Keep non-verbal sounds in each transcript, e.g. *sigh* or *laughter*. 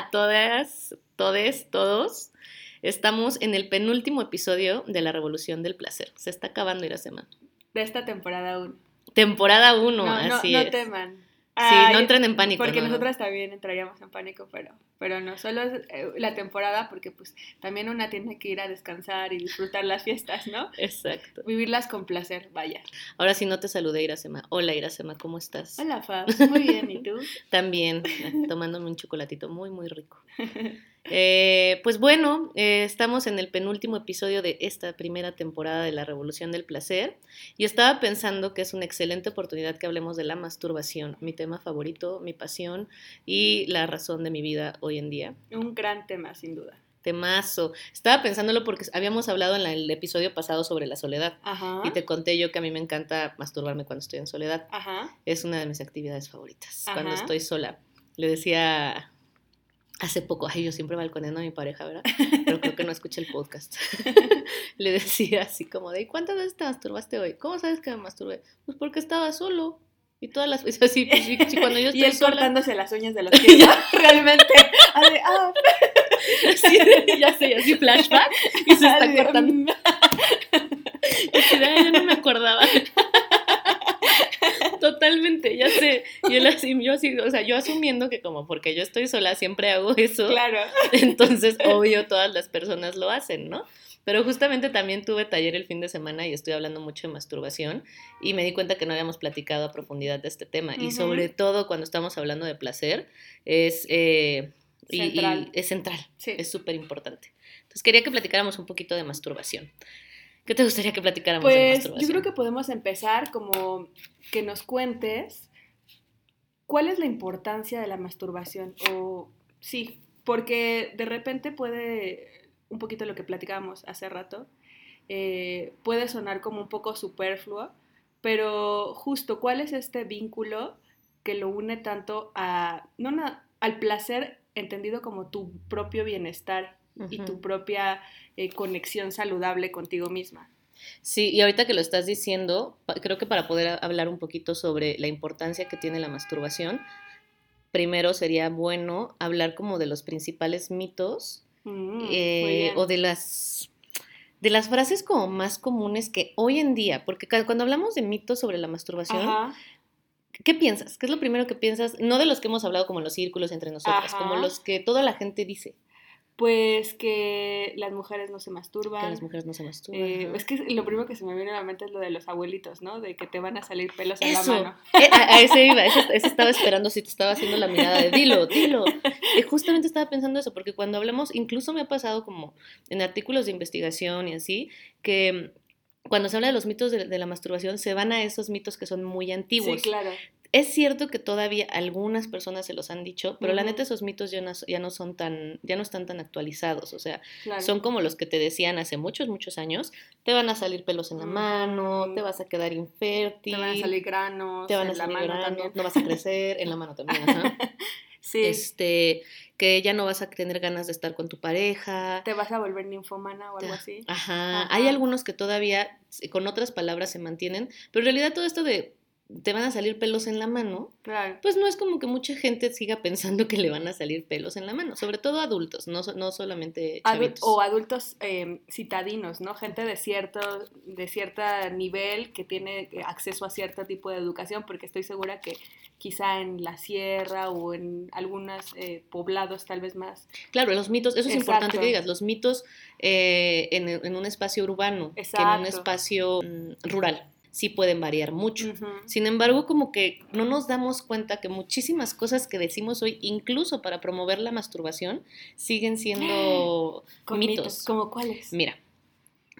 A todas, todes, todos. Estamos en el penúltimo episodio de La Revolución del Placer. Se está acabando Iracema. De esta temporada 1. Temporada 1, No, así no, no es. teman. Sí, Ay, no entren en pánico. Porque no, no. nosotras también entraríamos en pánico, pero, pero no, solo es eh, la temporada porque pues también una tiene que ir a descansar y disfrutar las fiestas, ¿no? Exacto. Vivirlas con placer, vaya. Ahora sí no te saludé, Iracema. Hola, Iracema, ¿cómo estás? Hola, Fab. Muy bien, ¿y tú? *laughs* También, tomándome un chocolatito muy, muy rico. *laughs* Eh, pues bueno, eh, estamos en el penúltimo episodio de esta primera temporada de La Revolución del Placer y estaba pensando que es una excelente oportunidad que hablemos de la masturbación, mi tema favorito, mi pasión y la razón de mi vida hoy en día. Un gran tema, sin duda. Temazo. Estaba pensándolo porque habíamos hablado en la- el episodio pasado sobre la soledad Ajá. y te conté yo que a mí me encanta masturbarme cuando estoy en soledad. Ajá. Es una de mis actividades favoritas. Cuando Ajá. estoy sola. Le decía hace poco, ay, yo siempre balconeando a mi pareja, ¿verdad? *laughs* Pero creo que no escuché el podcast. *laughs* Le decía así como de, "¿Y ¿cuántas veces te masturbaste hoy? ¿Cómo sabes que me masturbé? Pues porque estaba solo. Y todas las veces así, pues, sí, sí, cuando yo *laughs* Y estoy él sola. cortándose las uñas de los pies. Realmente. A ver, ah, Así, ya sé, así flashback. Y se está así, cortando. mm. Y así de, "Ay, yo no me acordaba. Totalmente, ya sé. Y él así, yo así, o sea, yo asumiendo que como porque yo estoy sola siempre hago eso. Claro. *laughs* Entonces, obvio, todas las personas lo hacen, ¿no? Pero justamente también tuve taller el fin de semana y estoy hablando mucho de masturbación y me di cuenta que no habíamos platicado a profundidad de este tema. Y sobre todo cuando estamos hablando de placer, es, eh, y- y Central. es central, Sí. es súper importante. Entonces, quería que platicáramos un poquito de masturbación. ¿Qué te gustaría que platicáramos de Pues masturbación? yo creo que podemos empezar como que nos cuentes cuál es la importancia de la masturbación o sí, porque de repente puede, un poquito lo que platicábamos hace rato, eh, puede sonar como un poco superfluo, pero justo cuál es este vínculo que lo une tanto a, no na- al placer entendido como tu propio bienestar y tu propia eh, conexión saludable contigo misma. Sí, y ahorita que lo estás diciendo, creo que para poder hablar un poquito sobre la importancia que tiene la masturbación, primero sería bueno hablar como de los principales mitos Mm, eh, o de las de las frases como más comunes que hoy en día, porque cuando hablamos de mitos sobre la masturbación, Ajá. ¿qué piensas? ¿Qué es lo primero que piensas? No de los que hemos hablado como en los círculos entre nosotras, como los que toda la gente dice, Pues que las mujeres no se masturban. que las mujeres no se masturban. Eh, es que lo primero que se me viene a la mente es lo de los abuelitos, ¿no? De que te van a salir pelos en la Eso. mano. Eh, a, a ese iba, ese, ese estaba esperando si te estaba haciendo la mirada de dilo, dilo. Eh, justamente estaba pensando eso, porque cuando hablamos, incluso me ha pasado como en artículos de investigación y así, que mm, cuando se habla de los mitos de, de la masturbación, se van a esos mitos que son muy antiguos. Sí, claro. Es cierto que todavía algunas personas se los han dicho, pero la neta esos mitos ya no, ya no son tan, ya no están tan actualizados. O sea, claro. son como los que te decían hace muchos, muchos años, te van a salir pelos en la mano, te vas a quedar infértil. te van a salir granos. Te van a en la mano granos, también. no vas a crecer, en la mano también, ajá. *laughs* Sí. Este, que ya no vas a tener ganas de estar con tu pareja. Te vas a volver ninfomana o algo así. Ajá. Ajá. Hay algunos que todavía con otras palabras se mantienen, pero en realidad todo esto de te van a salir pelos en la mano, Claro. pues no es como que mucha gente siga pensando que le van a salir pelos en la mano, sobre todo adultos, no, no solamente Adu- chavitos. o adultos eh, citadinos, ¿no? Gente de cierto, de cierto nivel que tiene eh, acceso a cierto tipo de educación, porque estoy segura que quizá en la sierra o en algunos eh, poblados tal vez más. Claro, los mitos, eso es importante que digas, los mitos eh, en, en un espacio urbano, que en un espacio mm, rural, sí pueden variar mucho. Sin embargo, como que no nos damos cuenta que muchísimas cosas que decimos hoy, incluso para promover la masturbación, siguen siendo *gasps* mitos. ¿Como cuáles? Mira,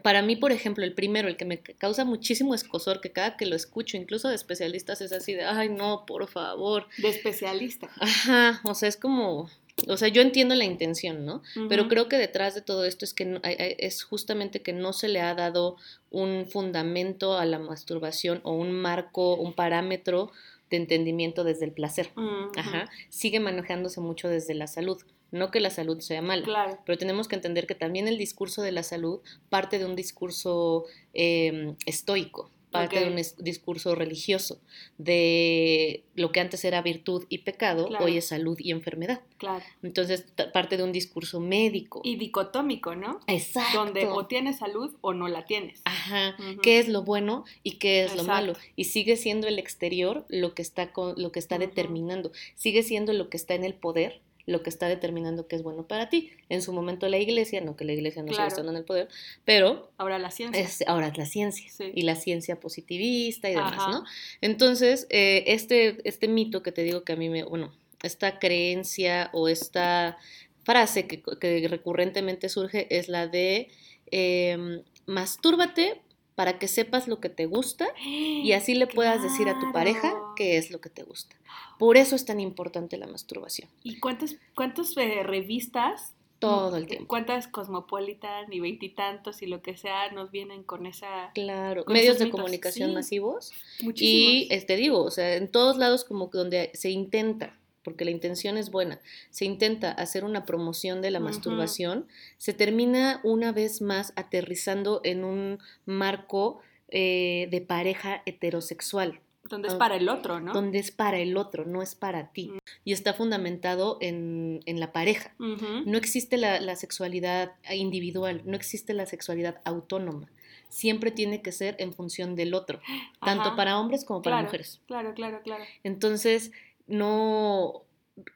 para mí, por ejemplo, el primero, el que me causa muchísimo escosor, que cada que lo escucho, incluso de especialistas, es así de, ay, no, por favor. De especialista. Ajá, o sea, es como, o sea, yo entiendo la intención, ¿no? Pero creo que detrás de todo esto es que es justamente que no se le ha dado un fundamento a la masturbación o un marco, un parámetro de entendimiento desde el placer. Ajá. Sigue manejándose mucho desde la salud. No que la salud sea mala, Claro. pero tenemos que entender que también el discurso de la salud parte de un discurso eh, estoico. Parte de un discurso religioso, de lo que antes era virtud y pecado, Claro. hoy es salud y enfermedad. Claro. Entonces, parte de un discurso médico. Y dicotómico, ¿no? Exacto. Donde o tienes salud o no la tienes. Ajá. ¿Qué es lo bueno y qué es lo malo? Y sigue siendo el exterior lo que está, con, lo que está determinando. Sigue siendo lo que está en el poder lo que está determinando qué es bueno para ti. En su momento la iglesia, no que la iglesia no Claro. estando en el poder, pero Ahora la ciencia. es, ahora es la ciencia Sí. y la ciencia positivista y demás, Ajá. ¿no? Entonces, eh, este, este mito que te digo que a mí me, bueno, esta creencia o esta frase que, que recurrentemente surge es la de em, mastúrbate para que sepas lo que te gusta y *gasps* así le puedas decir a tu pareja qué es lo que te gusta. Por eso es tan importante la masturbación, ¿Y cuántas, cuántas eh, revistas? todo el tiempo. ¿Cuántas Cosmopolitan y veintitantos y, lo que sea nos vienen con esa... Claro, con medios de mitos, comunicación sí. masivos Y Muchísimos. eh, te digo, o sea, en todos lados como que donde se intenta, porque la intención es buena, se intenta hacer una promoción de la masturbación, se termina una vez más aterrizando en un marco eh, de pareja heterosexual, donde es ah, para el otro, ¿no? donde es para el otro, no es para ti. Mm. Y está fundamentado en, en la pareja. No existe la, la sexualidad individual, no existe la sexualidad autónoma. Siempre tiene que ser en función del otro, *gasps* tanto para hombres como para Claro, mujeres. Claro, claro, claro. Entonces, no.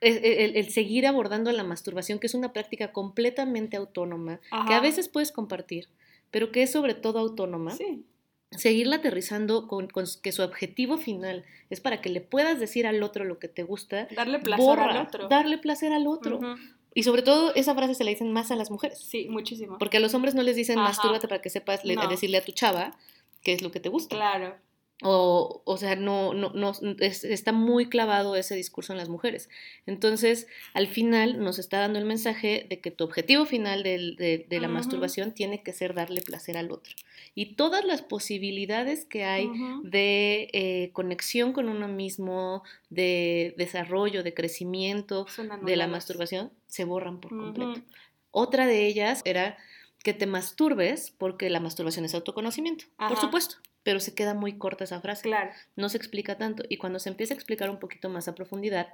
El, el- el seguir abordando la masturbación, que es una práctica completamente autónoma, que a veces puedes compartir, pero que es sobre todo autónoma, Sí. seguirla aterrizando con, con que su objetivo final es para que le puedas decir al otro lo que te gusta, Darle placer borra, al otro. darle placer al otro. Y sobre todo, esa frase se la dicen más a las mujeres. Sí, muchísimo. Porque a los hombres no les dicen Ajá. mastúrbate para que sepas decirle a tu chava qué es lo que te gusta. Claro. O, o sea, no, no, no es- está muy clavado ese discurso en las mujeres. Entonces, al final nos está dando el mensaje de que tu objetivo final de, de la masturbación tiene que ser darle placer al otro. Y todas las posibilidades que hay de eh, conexión con uno mismo, de desarrollo, de crecimiento de la masturbación, se borran por completo. Otra de ellas era que te masturbes porque la masturbación es autoconocimiento, por supuesto, pero se queda muy corta esa frase, Claro. no se explica tanto y cuando se empieza a explicar un poquito más a profundidad,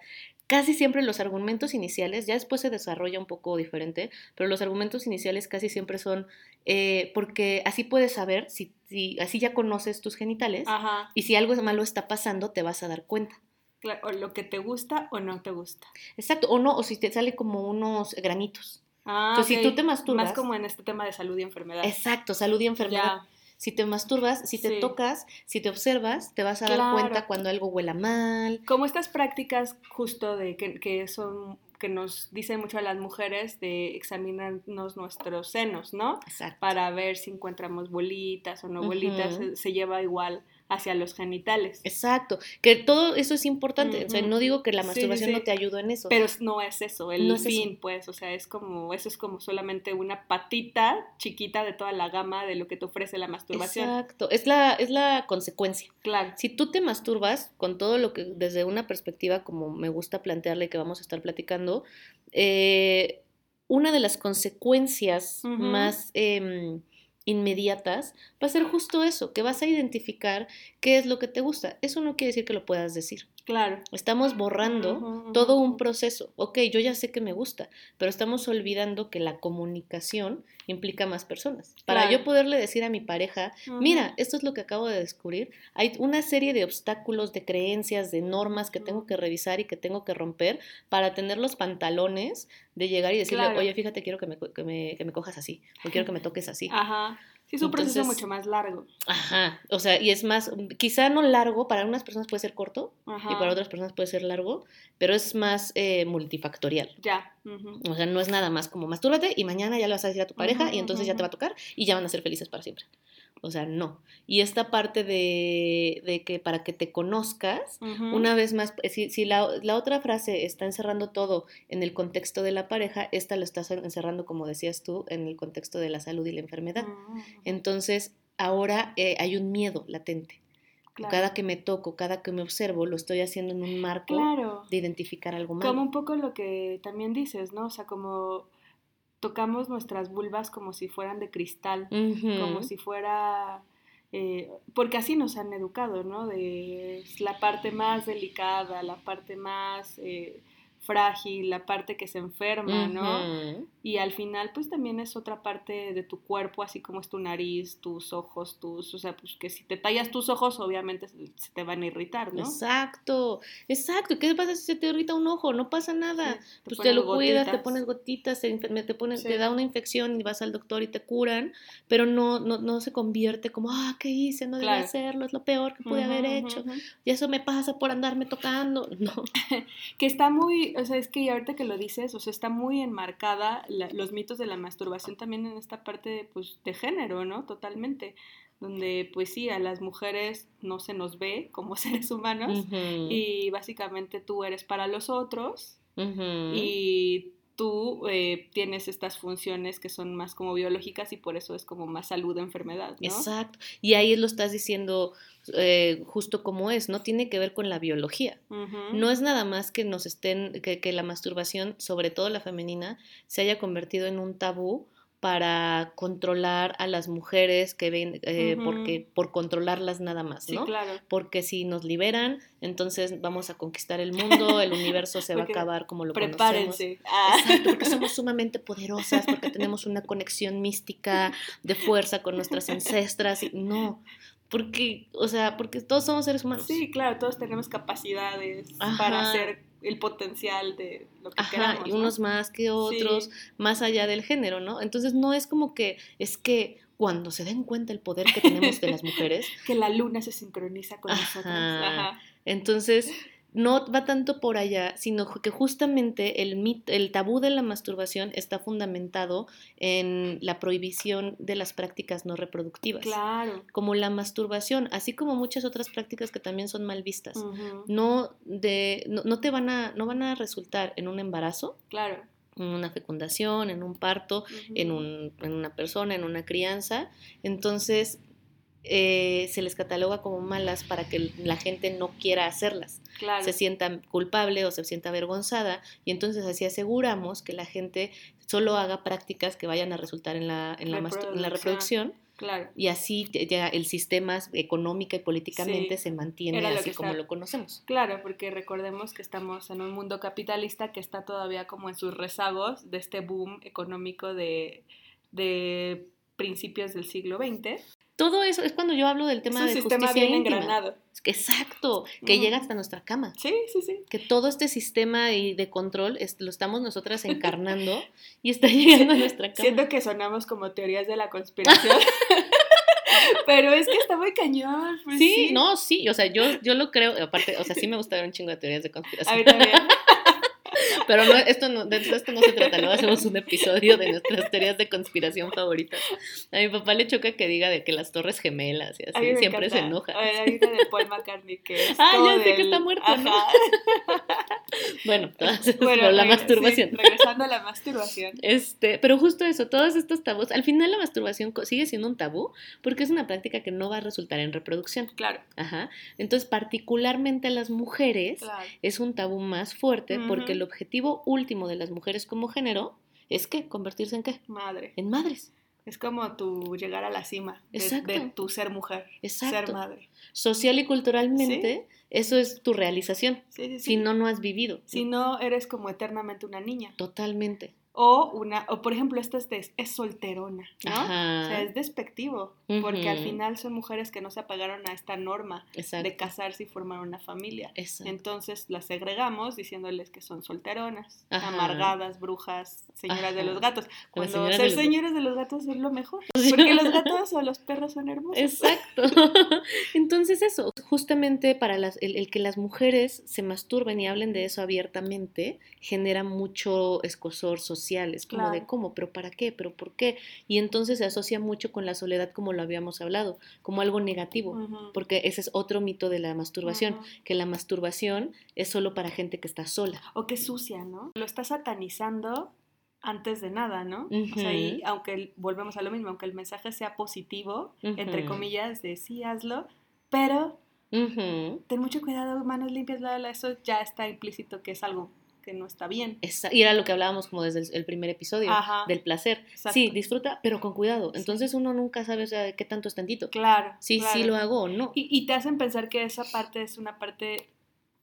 casi siempre los argumentos iniciales, ya después se desarrolla un poco diferente, pero los argumentos iniciales casi siempre son eh, porque así puedes saber, si, si así ya conoces tus genitales Ajá. y si algo malo está pasando te vas a dar cuenta. Claro, O lo que te gusta o no te gusta. Exacto, o no, o si te sale como unos granitos. Ah, Entonces, si tú te masturbas- Más como en este tema de salud y enfermedad. Exacto, salud y enfermedad. Ya. Si te masturbas, si te Sí. tocas, si te observas, te vas a dar cuenta cuando algo huela mal. Como estas prácticas justo de que, que son que nos dicen mucho a las mujeres de examinarnos nuestros senos, ¿no? Exacto. Para ver si encontramos bolitas o no bolitas, se, se lleva igual hacia los genitales. Exacto. Que todo eso es importante. O sea, no digo que la Sí, masturbación sí. no te ayudó en eso. Pero no es eso, el No es eso. fin, pues, o sea, es como, eso es como solamente una patita chiquita de toda la gama de lo que te ofrece la masturbación. Exacto. Es la, es la consecuencia. Claro. Si tú te masturbas con todo lo que, desde una perspectiva como me gusta plantearle que vamos a estar platicando, eh, una de las consecuencias más em, inmediatas va a ser justo eso, que vas a identificar qué es lo que te gusta. Eso no quiere decir que lo puedas decir. Claro. Estamos borrando todo un proceso. Ok, yo ya sé que me gusta, pero estamos olvidando que la comunicación implica más personas. Para Claro. yo poderle decir a mi pareja, mira, esto es lo que acabo de descubrir, hay una serie de obstáculos, de creencias, de normas que tengo que revisar y que tengo que romper para tener los pantalones de llegar y decirle, Claro. oye, fíjate, quiero que me, que me, que me cojas así, o quiero que me toques así. Ajá. Sí, es un proceso mucho más largo. Ajá, o sea, y es más, quizá no largo, para unas personas puede ser corto Ajá. y para otras personas puede ser largo, pero es más eh, multifactorial. Ya. O sea, no es nada más como mastúrbate y mañana ya le vas a decir a tu pareja y entonces ya te va a tocar y ya van a ser felices para siempre. O sea, no. Y esta parte de, de que para que te conozcas, una vez más, eh, si, si la, la otra frase está encerrando todo en el contexto de la pareja, esta lo está encerrando, como decías tú, en el contexto de la salud y la enfermedad. Ujú. Entonces, ahora eh, hay un miedo latente. Claro. Cada que me toco, cada que me observo, lo estoy haciendo en un marco Claro. de identificar algo malo. Como un poco lo que también dices, ¿no? O sea, como tocamos nuestras vulvas como si fueran de cristal, como si fuera eh, porque así nos han educado, ¿no? De la parte más delicada, la parte más... Eh, frágil, la parte que se enferma, ¿no? Y al final, pues también es otra parte de tu cuerpo, así como es tu nariz, tus ojos, tus, o sea, pues que si te tallas tus ojos, obviamente se te van a irritar, ¿no? Exacto, exacto. ¿Qué pasa si se te irrita un ojo? No pasa nada. pues te lo cuidas, te pones gotitas, te, te, pones, te da una infección y vas al doctor y te curan, pero no, no, no se convierte como, ah, ¿qué hice? No debí hacerlo, es lo peor que pude haber hecho. Y eso me pasa por andarme tocando. *laughs* No. *laughs* que está muy o sea, es que ahorita que lo dices, o sea, está muy enmarcada los mitos de la masturbación también en esta parte, pues, de género, ¿no? Totalmente. Donde, pues sí, a las mujeres no se nos ve como *laughs* seres humanos y básicamente tú eres para los otros y tú eh, tienes estas funciones que son más como biológicas y por eso es como más salud de enfermedad, ¿no? Exacto. Y ahí lo estás diciendo eh, justo como es, ¿no? Tiene que ver con la biología. No es nada más que nos estén, que, que la masturbación, sobre todo la femenina, se haya convertido en un tabú para controlar a las mujeres que ven, eh, porque por controlarlas nada más, ¿no? claro. Porque si nos liberan, entonces vamos a conquistar el mundo, el universo se va a *laughs* acabar como lo prepárense. conocemos. Ah. Exacto, porque somos *laughs* sumamente poderosas, porque tenemos una conexión mística de fuerza con nuestras ancestras y no, porque, o sea, porque todos somos seres humanos. Sí, claro, todos tenemos capacidades para hacer el potencial de lo que Ajá, y unos más que otros, más allá del género, ¿no? Entonces no es como que, es que cuando se den cuenta el poder que tenemos de las *laughs* mujeres. que la luna se sincroniza con nosotros. Ajá. Entonces, no va tanto por allá, sino que justamente el, el tabú de la masturbación está fundamentado en la prohibición de las prácticas no reproductivas. Claro. Como la masturbación, así como muchas otras prácticas que también son mal vistas. no, de, no, te van a, no van a resultar en un embarazo. Claro en una fecundación, en un parto, en, un, en, una persona, en una crianza. Entonces, eh, se les cataloga como malas para que la gente no quiera hacerlas, se sienta culpable o se sienta avergonzada y entonces así aseguramos que la gente solo haga prácticas que vayan a resultar en la, en la, reproducción. Y así ya el sistema económica y políticamente se mantiene así como lo conocemos. Claro, porque recordemos que estamos en un mundo capitalista que está todavía como en sus rezagos de este boom económico de, de principios del siglo XX todo eso es cuando yo hablo del tema de sistema justicia bien engranado. Exacto, que llega hasta nuestra cama. Sí, sí, sí. Que todo este sistema de control lo estamos nosotras encarnando *laughs* y está llegando a nuestra cama. Siento que sonamos como teorías de la conspiración. *laughs* Pero es que está muy cañón. Pues sí, no, sí, o sea, yo, yo lo creo, aparte, o sea, sí me gusta ver un chingo de teorías de conspiración. A mí también. *laughs* Pero no, esto, no, de esto no se trata, luego hacemos un episodio de nuestras teorías de conspiración favoritas. A mi papá le choca que diga de que las torres gemelas y así, siempre se enoja. A ver, hay una de Paul McCartney que es Ah, ya sé que está muerto, ¿no? *laughs* bueno, *laughs* bueno la masturbación. regresando a la masturbación. Este, pero justo eso, todos estos tabús, al final la masturbación sigue siendo un tabú porque es una práctica que no va a resultar en reproducción. Claro. Ajá. Entonces, particularmente a las mujeres es un tabú más fuerte porque el objetivo último de las mujeres como género es que convertirse en qué? Madre. En madres. Es como tu llegar a la cima de, tu ser mujer, ser madre. Social y culturalmente, eso es tu realización. si no, no has vivido. Si no, eres como eternamente una niña. Totalmente. O, una, o por ejemplo, esta es, es solterona, ¿no? O sea, es despectivo, porque al final son mujeres que no se apagaron a esta norma de casarse y formar una familia. Entonces las segregamos diciéndoles que son solteronas, amargadas, brujas, señoras de los gatos. Cuando ser señoras de los gatos es lo mejor, porque los *laughs* gatos o los perros son hermosos. Exacto. *laughs* Entonces eso, justamente para las, el, que las mujeres se masturben y hablen de eso abiertamente genera mucho escosor social sociales, como de cómo, pero para qué, pero por qué. Y entonces se asocia mucho con la soledad como lo habíamos hablado, como algo negativo, porque ese es otro mito de la masturbación, que la masturbación es solo para gente que está sola. O que sucia, ¿no? Lo está satanizando antes de nada, ¿no? O sea, y aunque volvemos a lo mismo, aunque el mensaje sea positivo, entre comillas, de sí, hazlo, pero ten mucho cuidado, manos limpias, la, eso ya está implícito que es algo que no está bien. Esa- y era lo que hablábamos como desde el, el primer episodio, Ajá. del placer. Exacto. Sí, disfruta, pero con cuidado. Sí. Entonces uno nunca sabe o sea, de qué tanto es tantito. Claro. Sí, claro. sí lo hago o no. Y, y te hacen pensar que esa parte es una parte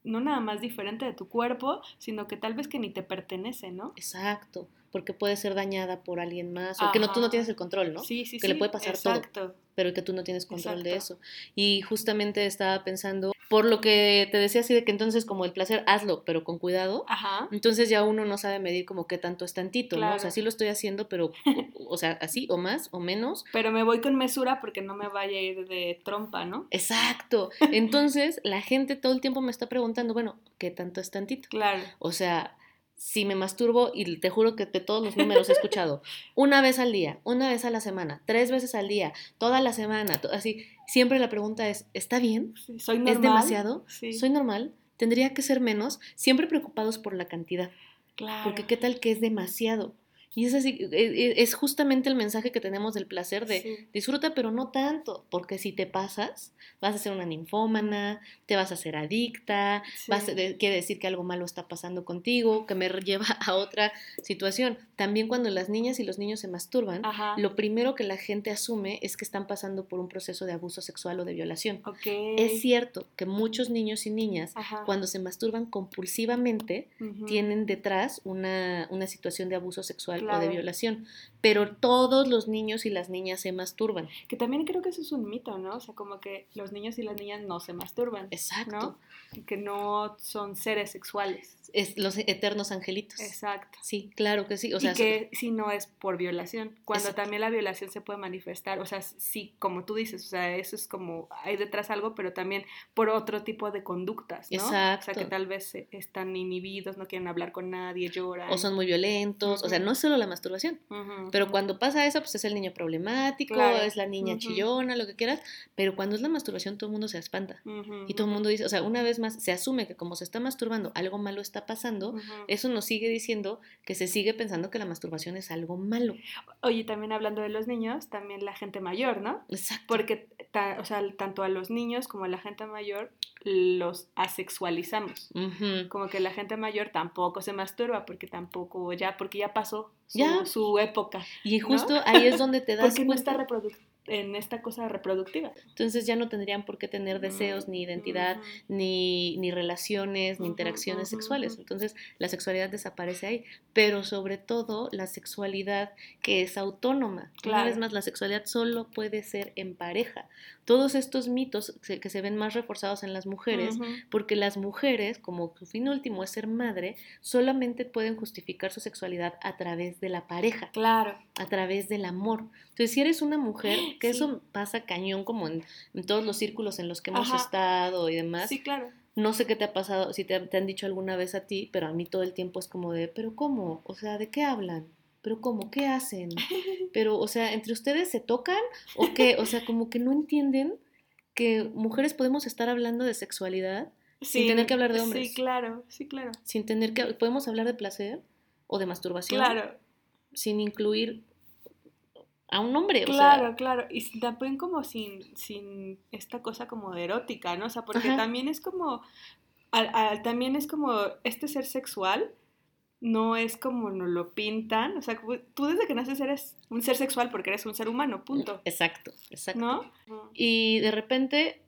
no nada más diferente de tu cuerpo, sino que tal vez que ni te pertenece, ¿no? Exacto, porque puede ser dañada por alguien más, o que no, tú no Ajá. tienes el control, ¿no? Sí, sí, Que le sí, puede pasar todo. exacto. pero que tú no tienes control de eso. Y justamente estaba pensando, por lo que te decía así de que entonces como el placer, hazlo, pero con cuidado. Ajá. Entonces ya uno no sabe medir como qué tanto es tantito, ¿no? O sea, sí lo estoy haciendo, pero, o, o sea, así o más o menos. Pero me voy con mesura porque no me vaya a ir de trompa, ¿no? Exacto. *laughs* Entonces la gente todo el tiempo me está preguntando, bueno, ¿qué tanto es tantito? Claro. O sea, si me masturbo, y te juro que de todos los números he escuchado, *laughs* una vez al día, una vez a la semana, tres veces al día, toda la semana, así, siempre la pregunta es, ¿está bien? Sí, soy normal. ¿Es demasiado? Sí. ¿Soy normal? ¿Tendría que ser menos? Siempre preocupados por la cantidad, Claro. porque qué tal que es demasiado. Y es así, e- e- es justamente el mensaje que tenemos del placer de Sí. disfruta, pero no tanto, porque si te pasas, vas a ser una ninfómana, te vas a hacer adicta, vas a- quiere decir que algo malo está pasando contigo, que me lleva *laughs* a otra situación. También cuando las niñas y los niños se masturban, Ajá. lo primero que la gente asume es que están pasando por un proceso de abuso sexual o de violación. Es cierto que muchos niños y niñas, Ajá. cuando se masturban compulsivamente, tienen detrás una, una situación de abuso sexual o de Claro. violación, pero todos los niños y las niñas se masturban. Que también creo que eso es un mito, ¿no? O sea, como que los niños y las niñas no se masturban. Exacto. ¿no? Que no son seres sexuales. Es los eternos angelitos. Exacto. Sí, claro que sí. O sea, y que si no es por violación, cuando Exacto. también la violación se puede manifestar, o sea, sí, como tú dices, o sea, eso es como, hay detrás algo, pero también por otro tipo de conductas, ¿no? O sea, Exacto. que tal vez eh, están inhibidos, no quieren hablar con nadie, lloran. o son muy violentos, o sea, no es solo la masturbación, pero cuando pasa eso, pues es el niño problemático, Claro. es la niña chillona, lo que quieras, pero cuando es la masturbación todo el mundo se espanta. Y todo el mundo dice, o sea, una vez más, se asume que como se está masturbando, algo malo está pasando, eso nos sigue diciendo que se sigue pensando que la masturbación es algo malo. Oye, también hablando de los niños, también la gente mayor, ¿no? Exacto. Porque, ta- o sea, tanto a los niños como a la gente mayor los asexualizamos. Como que la gente mayor tampoco se masturba porque tampoco ya porque ya pasó su, Ya. su época Y ¿no? justo ahí es donde te *laughs* das porque no está en esta cosa reproductiva Entonces ya no tendrían por qué tener deseos, ni identidad, ni, ni relaciones, ni interacciones sexuales. Entonces la sexualidad desaparece ahí, pero sobre todo la sexualidad que es autónoma. Una Claro. vez más, la sexualidad solo puede ser en pareja. Todos estos mitos que se ven más reforzados en las mujeres, porque las mujeres, como su fin último es ser madre, solamente pueden justificar su sexualidad a través de la pareja claro a través del amor. Entonces, si eres una mujer, *gasps* que Sí. eso pasa cañón como en, en todos los círculos en los que hemos Ajá. estado y demás, sí claro no sé qué te ha pasado, si te, te han dicho alguna vez a ti, pero a mí todo el tiempo es como de, pero ¿cómo? O sea, ¿de qué hablan? ¿Pero cómo? ¿Qué hacen? *laughs* Pero, o sea, ¿entre ustedes se tocan? ¿O qué? O sea, como que no entienden que mujeres podemos estar hablando de sexualidad Sin tener que hablar de hombres. sí claro sí claro sin tener que, podemos hablar de placer o de masturbación claro sin incluir a un hombre. o sea, claro claro y también como sin sin esta cosa como de erótica no o sea porque Ajá. también es como al- al- también es como este ser sexual no es como nos lo pintan, o sea, tú desde que naces eres un ser sexual porque eres un ser humano, punto, Exacto, exacto. ¿no? Y de repente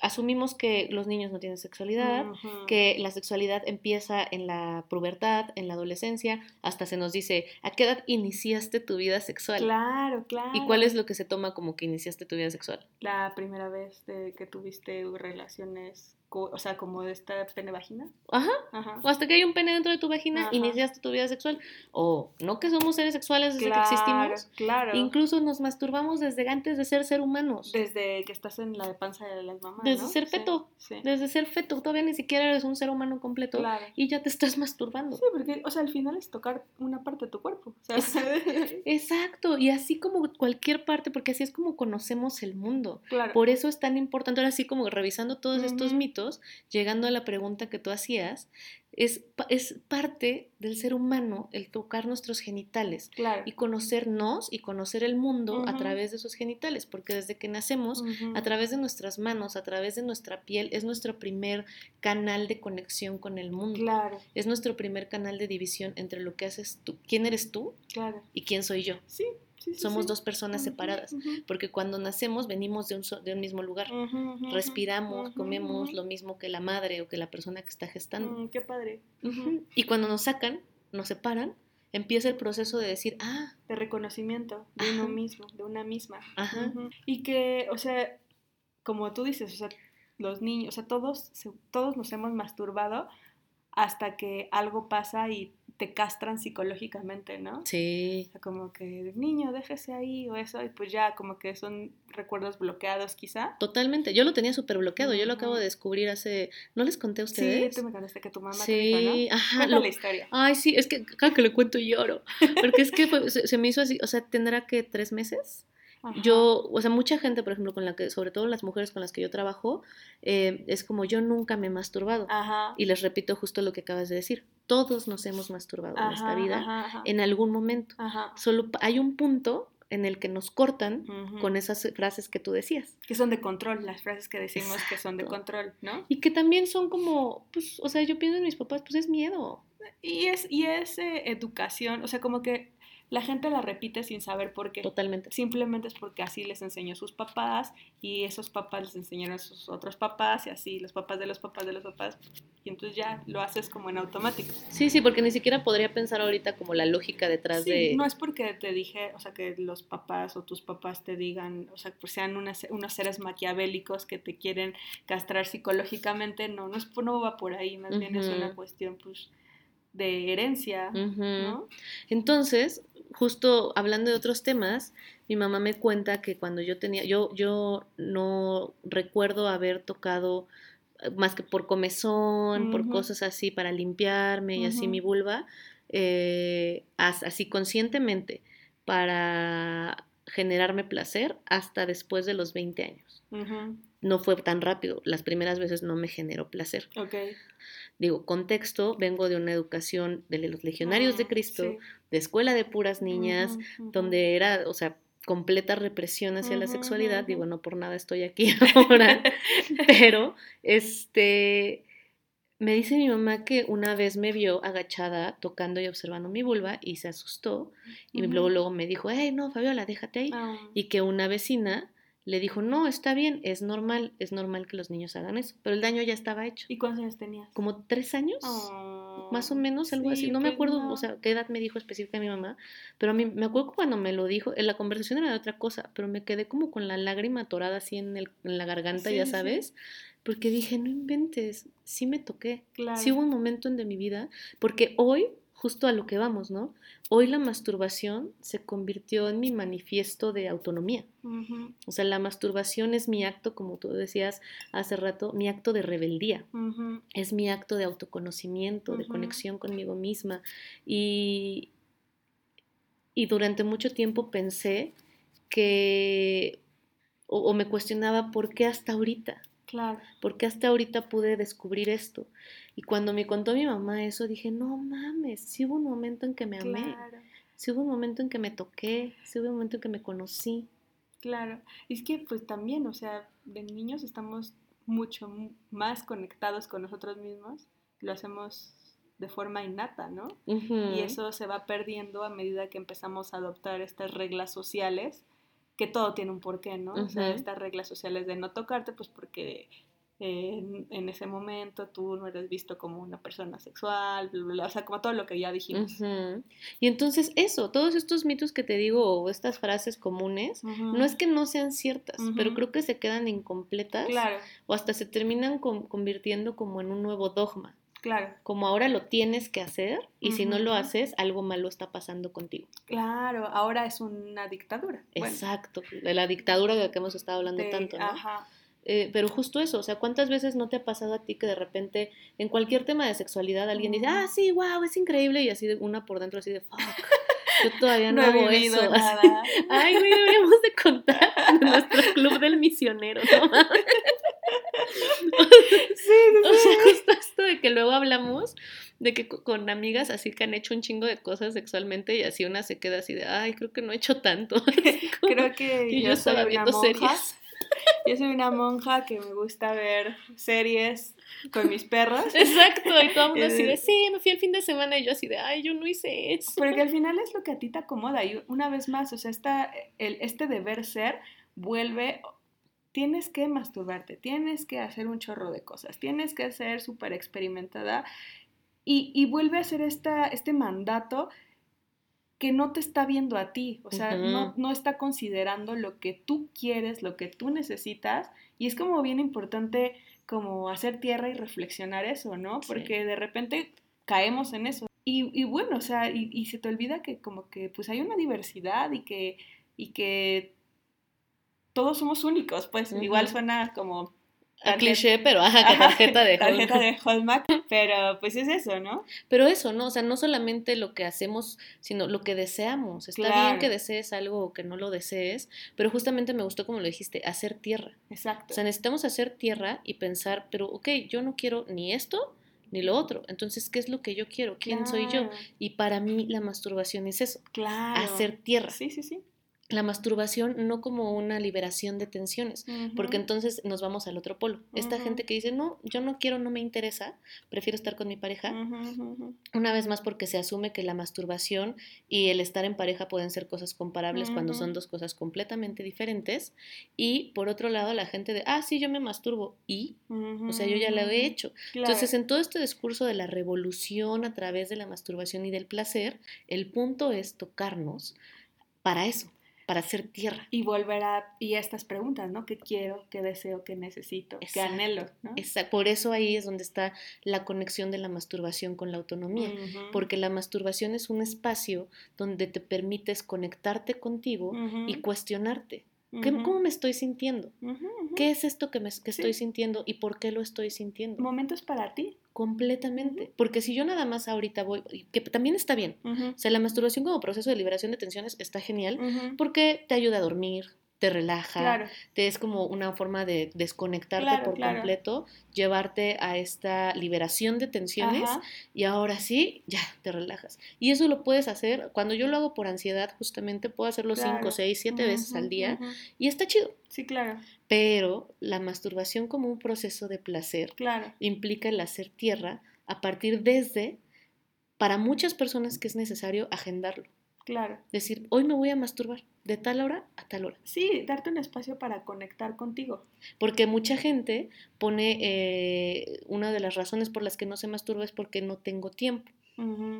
asumimos que los niños no tienen sexualidad, que la sexualidad empieza en la pubertad, en la adolescencia, hasta se nos dice, ¿a qué edad iniciaste tu vida sexual? Claro, claro. ¿Y cuál es lo que se toma como que iniciaste tu vida sexual? la primera vez de que tuviste relaciones, o sea, como de esta pene vagina? Ajá. Ajá. O hasta que hay un pene dentro de tu vagina, Ajá. iniciaste tu vida sexual. O no que somos seres sexuales desde Claro, que existimos. claro. Incluso nos masturbamos desde antes de ser ser humanos. Desde que estás en la panza de las mamás. Desde ¿no? ser feto. Sí, Desde ser feto, todavía ni siquiera eres un ser humano completo claro. y ya te estás masturbando. Sí, porque, o sea, al final es tocar una parte de tu cuerpo. Sea, *laughs* Exacto, y así como cualquier parte, porque así es como conocemos el mundo. claro. Por eso es tan importante, ahora sí como revisando todos estos mitos, llegando a la pregunta que tú hacías, es, es parte del ser humano el tocar nuestros genitales Claro. y conocernos y conocer el mundo a través de esos genitales, porque desde que nacemos, a través de nuestras manos, a través de nuestra piel, es nuestro primer canal de conexión con el mundo. Claro, Es nuestro primer canal de división entre lo que haces tú, quién eres tú claro. y quién soy yo. Sí, sí, sí. Somos sí. dos personas separadas, porque cuando nacemos venimos de un, so- de un mismo lugar. Respiramos, comemos lo mismo que la madre o que la persona que está gestando. Mm, qué padre. Y cuando nos sacan, nos separan, empieza el proceso de decir, ah, De reconocimiento de uno mismo, de una misma. Ajá. Y que, o sea, como tú dices, o sea, los niños, o sea, todos, todos nos hemos masturbado hasta que algo pasa y te castran psicológicamente, ¿no? sí, O sea, como que, niño, déjese ahí o eso, y pues ya, como que son recuerdos bloqueados quizá. totalmente. Yo lo tenía súper bloqueado, yo lo acabo de descubrir hace, ¿no les conté a Sí, ustedes? tú me contaste que tu mamá te dijo, ¿no? Sí, ajá. Cuenta lo- la historia. Ay, sí, es que cada que le cuento lloro. Porque es que fue- se, se me hizo así, o sea, tendrá que tres meses. Ajá. Yo, o sea, mucha gente, por ejemplo, con la que, sobre todo las mujeres con las que yo trabajo, eh, es como yo nunca me he masturbado. Ajá. Y les repito justo lo que acabas de decir. Todos nos hemos masturbado en esta vida en algún momento. Ajá. Solo hay un punto en el que nos cortan con esas frases que tú decías. Que son de control, las frases que decimos que son de control, ¿no? Y que también son como, pues, o sea, yo pienso en mis papás, pues es miedo. Y es, y es eh, educación, o sea, como que la gente la repite sin saber por qué. Totalmente. Simplemente es porque así les enseñó sus papás y esos papás les enseñaron a sus otros papás y así los papás de los papás de los papás. Y entonces ya lo haces como en automático. Sí, sí, porque ni siquiera podría pensar ahorita como la lógica detrás Sí, de... no es porque te dije, o sea, que los papás o tus papás te digan, o sea, pues sean unas- unos seres maquiavélicos que te quieren castrar psicológicamente, no, no, es, no va por ahí, más bien es una cuestión, pues, de herencia. ¿no? Entonces, justo hablando de otros temas, mi mamá me cuenta que cuando yo tenía, yo, yo no recuerdo haber tocado eh, más que por comezón, por cosas así para limpiarme y así mi vulva, eh, as- así conscientemente para generarme placer hasta después de los 20 años. No fue tan rápido, las primeras veces no me generó placer. Digo, contexto, vengo de una educación de los legionarios de Mm, Cristo, sí. De escuela de puras niñas, donde era, o sea, completa represión hacia la sexualidad. Digo, no por nada estoy aquí *laughs* ahora, *laughs* pero este me dice mi mamá que una vez me vio agachada tocando y observando mi vulva y se asustó y luego luego me dijo, hey, no, Fabiola, déjate ahí. Ah, Y que una vecina le dijo, no, está bien, es normal, es normal que los niños hagan eso, pero el daño ya estaba hecho. ¿Y cuántos años tenías? Como tres años Oh, más o menos, algo así. sí, No me acuerdo, no. o sea, qué edad me dijo específica mi mamá, pero a mí me acuerdo cuando me lo dijo, en la conversación era de otra cosa, pero me quedé como con la lágrima atorada así en, el, en la garganta, Sí, ya sí. sabes, porque dije, no inventes, sí me toqué. Claro. Sí hubo un momento en de mi vida, porque hoy, justo a lo que vamos, ¿no? Hoy la masturbación se convirtió en mi manifiesto de autonomía. O sea, la masturbación es mi acto, como tú decías hace rato, mi acto de rebeldía es mi acto de autoconocimiento, de conexión conmigo misma. Y, y durante mucho tiempo pensé que, o, o me cuestionaba por qué hasta ahorita, Claro. por qué hasta ahorita pude descubrir esto. Y cuando me contó mi mamá eso, dije, no mames, sí hubo un momento en que me amé, Claro. sí hubo un momento en que me toqué, sí hubo un momento en que me conocí. Claro, es que pues también, o sea, de niños estamos mucho más conectados con nosotros mismos, lo hacemos de forma innata, ¿no? Ujú. Y eso se va perdiendo a medida que empezamos a adoptar estas reglas sociales, que todo tiene un porqué, ¿no? O sea, estas reglas sociales de no tocarte, pues porque en, en ese momento tú no eres visto como una persona sexual, bla, bla, bla, o sea, como todo lo que ya dijimos. Y entonces eso, todos estos mitos que te digo o estas frases comunes, no es que no sean ciertas, pero creo que se quedan incompletas Claro, o hasta se terminan con- convirtiendo como en un nuevo dogma, claro. como ahora lo tienes que hacer y si no lo haces, algo malo está pasando contigo. Claro, ahora es una dictadura. Bueno, Exacto, de la dictadura de la que hemos estado hablando de- tanto, ¿no? Ajá. Eh, pero justo eso, o sea, ¿cuántas veces no te ha pasado a ti que de repente en cualquier tema de sexualidad alguien dice, Ujú. ah, sí, wow, es increíble, y así de una por dentro, así de, fuck, yo todavía *laughs* no, No he hago eso. *laughs* nada. así. Ay, güey, deberíamos de contar nuestro club del misionero, ¿no? *laughs* sí, sí, O sea, justo esto de que luego hablamos de que co- con amigas así que han hecho un chingo de cosas sexualmente y así una se queda así de, ay, creo que no he hecho tanto. Como- Creo que y yo, estaba viendo monja. series. Yo soy una monja que me gusta ver series con mis perros. Exacto, y todo el mundo así de, Eh, sí, me fui el fin de semana y yo así de, ay, yo no hice eso. Porque al final es lo que a ti te acomoda. Y una vez más, o sea, esta, el, este deber ser vuelve. Tienes que masturbarte, tienes que hacer un chorro de cosas, tienes que ser súper experimentada y, y vuelve a ser esta, este mandato que no te está viendo a ti, o sea, no, no está considerando lo que tú quieres, lo que tú necesitas, y es como bien importante como hacer tierra y reflexionar eso, ¿no? Sí. Porque de repente caemos en eso. Y, y bueno, o sea, y, y se te olvida que como que pues hay una diversidad y que, y que todos somos únicos, pues igual suena como Cliché, pero ajá, que tarjeta de *laughs* tarjeta de Hallmark, pero pues es eso, ¿no? Pero eso, ¿no? O sea, no solamente lo que hacemos, sino lo que deseamos. Está bien que desees algo o que no lo desees, pero justamente me gustó como lo dijiste, hacer tierra. Exacto. O sea, necesitamos hacer tierra y pensar, pero ok, yo no quiero ni esto ni lo otro. Entonces, ¿qué es lo que yo quiero? ¿Quién soy yo? Y para mí la masturbación es eso, Claro. hacer tierra. Sí, sí, sí. La masturbación no como una liberación de tensiones, porque entonces nos vamos al otro polo. Esta gente que dice, no, yo no quiero, no me interesa, prefiero estar con mi pareja. Una vez más porque se asume que la masturbación y el estar en pareja pueden ser cosas comparables cuando son dos cosas completamente diferentes. Y por otro lado, la gente de, ah, sí, yo me masturbo. Y, o sea, yo ya lo he hecho. Claro. Entonces, en todo este discurso de la revolución a través de la masturbación y del placer, el punto es tocarnos para eso, para hacer tierra. Y volver a, y a estas preguntas, ¿no? ¿Qué quiero, qué deseo, qué necesito, qué Exacto. anhelo, ¿no? Esa- por eso ahí es donde está la conexión de la masturbación con la autonomía. Porque la masturbación es un espacio donde te permites conectarte contigo y cuestionarte. ¿Qué-. ¿Cómo me estoy sintiendo? ¿Qué es esto que, me, que Sí. estoy sintiendo y por qué lo estoy sintiendo? Momentos para ti. Completamente. Porque si yo nada más ahorita voy, que también está bien, o sea, la masturbación como proceso de liberación de tensiones está genial porque te ayuda a dormir, te relaja, Claro. te es como una forma de desconectarte Claro, por claro. completo, llevarte a esta liberación de tensiones Ajá. y ahora sí, ya te relajas. Y eso lo puedes hacer, cuando yo lo hago por ansiedad, justamente puedo hacerlo cinco, Claro. seis, siete veces al día y está chido. Sí, claro, Pero la masturbación como un proceso de placer claro. implica el hacer tierra a partir desde, para muchas personas que es necesario agendarlo. Claro. Decir, hoy me voy a masturbar de tal hora a tal hora. Sí, darte un espacio para conectar contigo. Porque mucha gente pone, eh, una de las razones por las que no se masturba es porque no tengo tiempo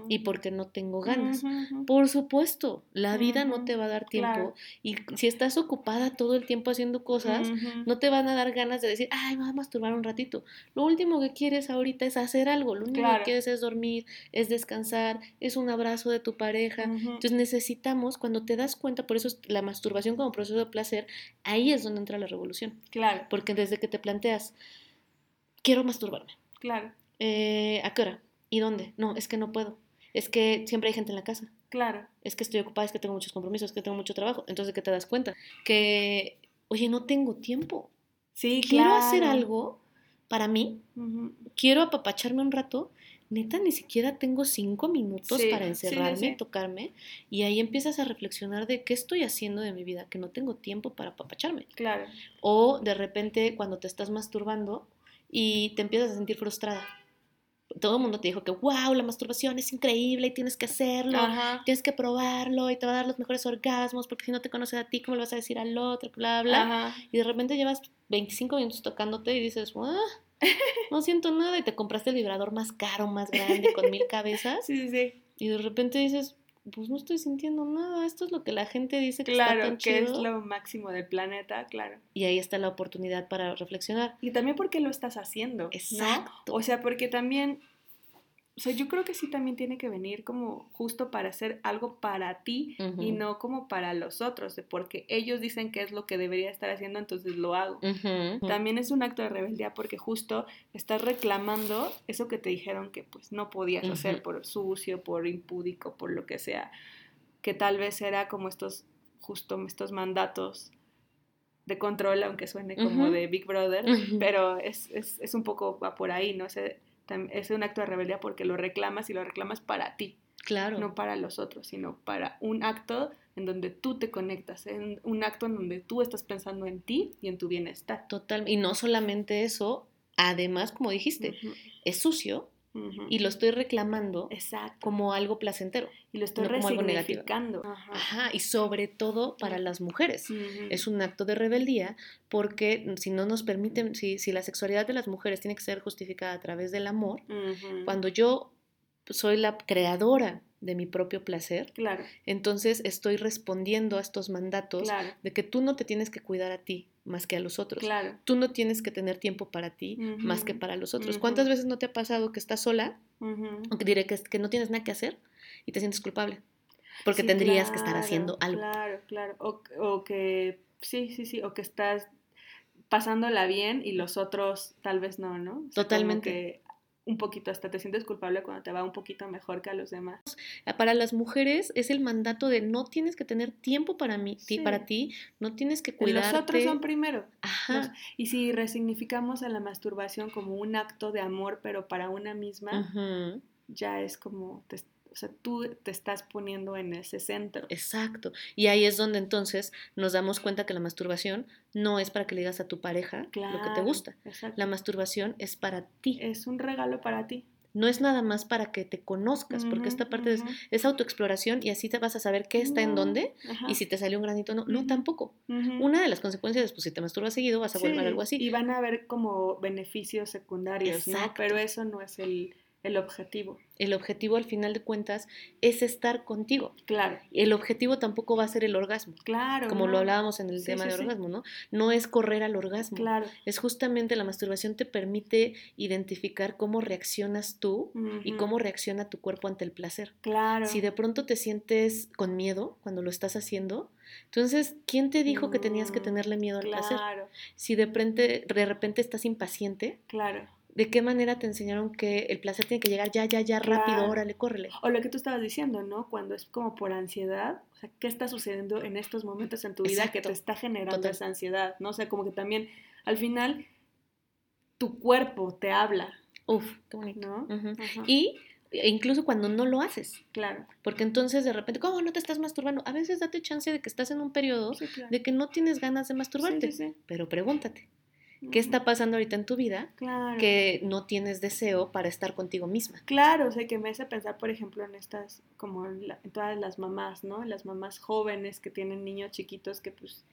Y porque no tengo ganas. Por supuesto, la vida no te va a dar tiempo claro. y si estás ocupada todo el tiempo haciendo cosas, no te van a dar ganas de decir, ay, me voy a masturbar un ratito. Lo último que quieres ahorita es hacer algo, lo único Claro. que quieres es dormir, es descansar, es un abrazo de tu pareja. Entonces necesitamos, cuando te das cuenta, por eso es la masturbación como proceso de placer, ahí es donde entra la revolución. Claro, Porque desde que te planteas, quiero masturbarme, claro, eh, ¿a qué hora? ¿Y dónde? No, es que no puedo. Es que siempre hay gente en la casa. claro. Es que estoy ocupada, es que tengo muchos compromisos, es que tengo mucho trabajo. Entonces, ¿qué te das cuenta? Que, oye, no tengo tiempo. Sí, Quiero hacer algo para mí, quiero apapacharme un rato. Neta, ni siquiera tengo cinco minutos Sí, para sí, encerrarme, sí. tocarme, y ahí empiezas a reflexionar de qué estoy haciendo de mi vida, que no tengo tiempo para apapacharme. Claro. O de repente cuando te estás masturbando y te empiezas a sentir frustrada. Todo el mundo te dijo que, wow, la masturbación es increíble y tienes que hacerlo, Ajá. tienes que probarlo y te va a dar los mejores orgasmos porque si no te conoces a ti, ¿cómo le vas a decir al otro? Bla, bla. Ajá. Y de repente llevas 25 minutos tocándote y dices, "Ah, *laughs* no siento nada y te compraste el vibrador más caro, más grande, con mil cabezas Sí, sí, sí. y de repente dices, pues no estoy sintiendo nada, esto es lo que la gente dice que está Claro, que es lo máximo del planeta, claro. Y ahí está la oportunidad para reflexionar. Y también porque lo estás haciendo. ¿no? Exacto. O sea, porque también, o sea, yo creo que sí también tiene que venir como justo para hacer algo para ti y Ujú. no como para los otros, porque ellos dicen que es lo que debería estar haciendo, entonces lo hago. Ujú. También es un acto de rebeldía porque justo estás reclamando eso que te dijeron que pues no podías hacer Ujú. por sucio, por impúdico, por lo que sea, que tal vez era como estos justo estos mandatos de control, aunque suene como de Big Brother, pero es, es, es un poco va por ahí, ¿no? Es, tam- es un acto de rebeldía porque lo reclamas y lo reclamas para ti, Claro. no para los otros, sino para un acto en donde tú te conectas, en un acto en donde tú estás pensando en ti y en tu bienestar. Total. Y no solamente eso, además, como dijiste, es sucio y lo estoy reclamando Exacto. como algo placentero. Y lo estoy no como algo negativo. resignificando. Ajá. Ajá. Y sobre todo para las mujeres. Es un acto de rebeldía porque si no nos permiten, si, si la sexualidad de las mujeres tiene que ser justificada a través del amor, cuando yo soy la creadora de mi propio placer, Claro, entonces estoy respondiendo a estos mandatos claro, de que tú no te tienes que cuidar a ti más que a los otros. claro. Tú no tienes que tener tiempo para ti más que para los otros. ¿Cuántas veces no te ha pasado que estás sola, o que diré que, que no tienes nada que hacer y te sientes culpable? Porque Sí, tendrías que estar haciendo algo. Claro, claro. O, o que, sí, sí, sí, o que estás pasándola bien y los otros tal vez no, ¿no? O sea, como Totalmente. Un poquito, hasta te sientes culpable cuando te va un poquito mejor que a los demás. Ah, Para las mujeres es el mandato de no tienes que tener tiempo para mí, ti- Sí. para ti, no tienes que Los cuidarte. otros son primero. Ajá. Los- y si resignificamos a la masturbación como un acto de amor, pero para una misma, ya es como, te- o sea, tú te estás poniendo en ese centro. Exacto. Y ahí es donde entonces nos damos cuenta que la masturbación no es para que le digas a tu pareja lo que te gusta. exacto. La masturbación es para ti. Es un regalo para ti. No es nada más para que te conozcas, porque esta parte es, autoexploración y así te vas a saber qué está en dónde y si te salió un granito o no. No, tampoco. Una de las consecuencias es, pues si te masturbas seguido vas a volver Sí, algo así. Y van a haber como beneficios secundarios, ¿no? Pero eso no es el, el objetivo. El objetivo al final de cuentas es estar contigo. Claro, El objetivo tampoco va a ser el orgasmo, claro. como no. lo hablábamos en el Sí, tema sí, de sí. orgasmo, ¿no? No es correr al orgasmo. Claro. Es justamente la masturbación te permite identificar cómo reaccionas tú y cómo reacciona tu cuerpo ante el placer. Claro. Si de pronto te sientes con miedo cuando lo estás haciendo, entonces, ¿quién te dijo que tenías que Mm, tenerle miedo al placer? Claro, Si de repente, de repente estás impaciente, claro. ¿De qué manera te enseñaron que el placer tiene que llegar ya, ya, ya, rápido, Claro. órale, córrele? O lo que tú estabas diciendo, ¿no? Cuando es como por ansiedad, o sea, ¿qué está sucediendo en estos momentos en tu vida que te está generando Total. esa ansiedad, ¿no? O sea, como que también al final tu cuerpo te habla, Uf, qué bonito. ¿no? Y e incluso cuando no lo haces, claro. porque entonces de repente, ¿cómo no te estás masturbando? A veces date chance de que estás en un periodo Sí, claro. de que no tienes ganas de masturbarte, sí, sí. pero pregúntate, ¿qué está pasando ahorita en tu vida Claro. que no tienes deseo para estar contigo misma? Claro, o sea, que me hace pensar, por ejemplo, en estas, como en, la- en todas las mamás, ¿no? Las mamás jóvenes que tienen niños chiquitos que pues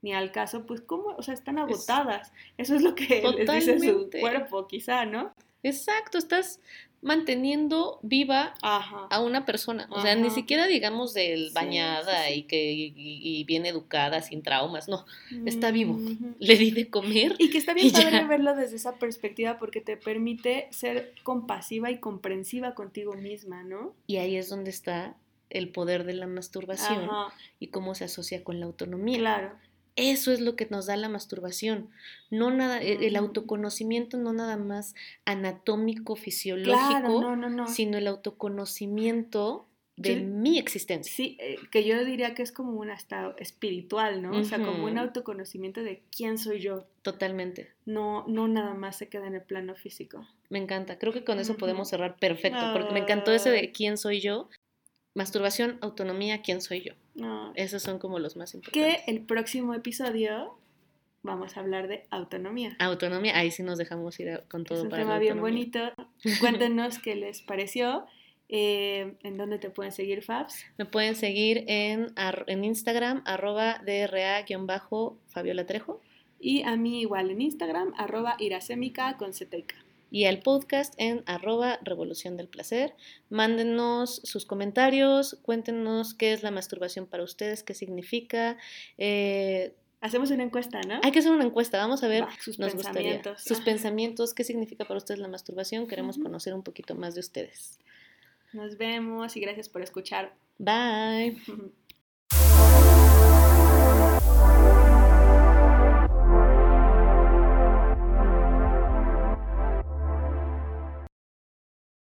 ni al caso, pues cómo, o sea, están agotadas. Eso es lo que les dice su Totalmente. cuerpo, quizá, ¿no? Exacto, estás manteniendo viva Ajá. a una persona, o sea, ni siquiera digamos del Sí, bañada sí, sí. y que y, y bien educada, sin traumas, no, está vivo. Le di de comer. Y que está bien ya. padre verlo desde esa perspectiva porque te permite ser compasiva y comprensiva contigo misma, ¿no? Y ahí es donde está el poder de la masturbación Ajá, y cómo se asocia con la autonomía. claro. Eso es lo que nos da la masturbación. No nada, e- el Ujú. autoconocimiento no nada más anatómico, Claro, fisiológico, no, no, no. sino el autoconocimiento de Yo- mi existencia. Sí, eh, que yo diría que es como un hasta espiritual, ¿no? O sea, como un autoconocimiento de quién soy yo. Totalmente. No, no nada más se queda en el plano físico. Me encanta. Creo que con eso podemos cerrar perfecto, porque me encantó ese de Ay. quién soy yo. Masturbación, autonomía, quién soy yo. No. Esos son como los más Que importantes. el próximo episodio vamos a hablar de autonomía. Autonomía, ahí sí nos dejamos ir con es todo un para tema bien bonito. *laughs* Cuéntenos qué les pareció. Eh, ¿En dónde te pueden seguir, Fabs? Me pueden seguir en, en Instagram, arroba DRA-Fabiola Trejo. Y a mí igual en Instagram, arroba iracémica con. Y al podcast en arroba Revolución del Placer. Mándenos sus comentarios, cuéntenos qué es la masturbación para ustedes, qué significa. Eh, Hacemos una encuesta, ¿no? hay que hacer una encuesta, vamos a ver. Sus Nos gustaría. pensamientos. Sus Ajá. pensamientos, qué significa para ustedes la masturbación. Queremos conocer un poquito más de ustedes. Nos vemos y gracias por escuchar. Bye. *laughs*